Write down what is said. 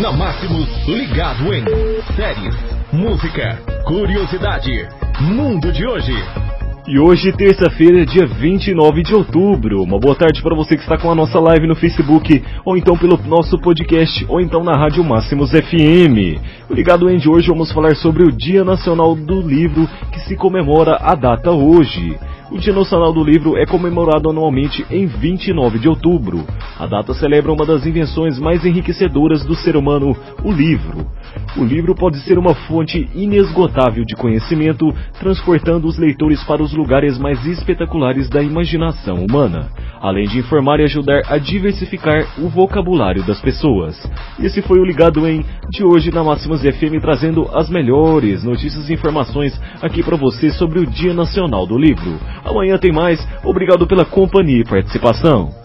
Na Máximos, ligado em séries, música, curiosidade, mundo de hoje. E hoje, terça-feira, dia 29 de outubro. Uma boa tarde para você que está com a nossa live no Facebook, ou então pelo nosso podcast, ou então na Rádio Máximos FM. O Ligado Em de hoje vamos falar sobre o Dia Nacional do Livro, que se comemora a data hoje. O Dia Nacional do Livro é comemorado anualmente em 29 de outubro. A data celebra uma das invenções mais enriquecedoras do ser humano, o livro. O livro pode ser uma fonte inesgotável de conhecimento, transportando os leitores para os lugares mais espetaculares da imaginação humana, além de informar e ajudar a diversificar o vocabulário das pessoas. Esse foi o Ligado em de hoje na Máximas FM trazendo as melhores notícias e informações aqui para você sobre o Dia Nacional do Livro. Amanhã tem mais. Obrigado pela companhia e participação.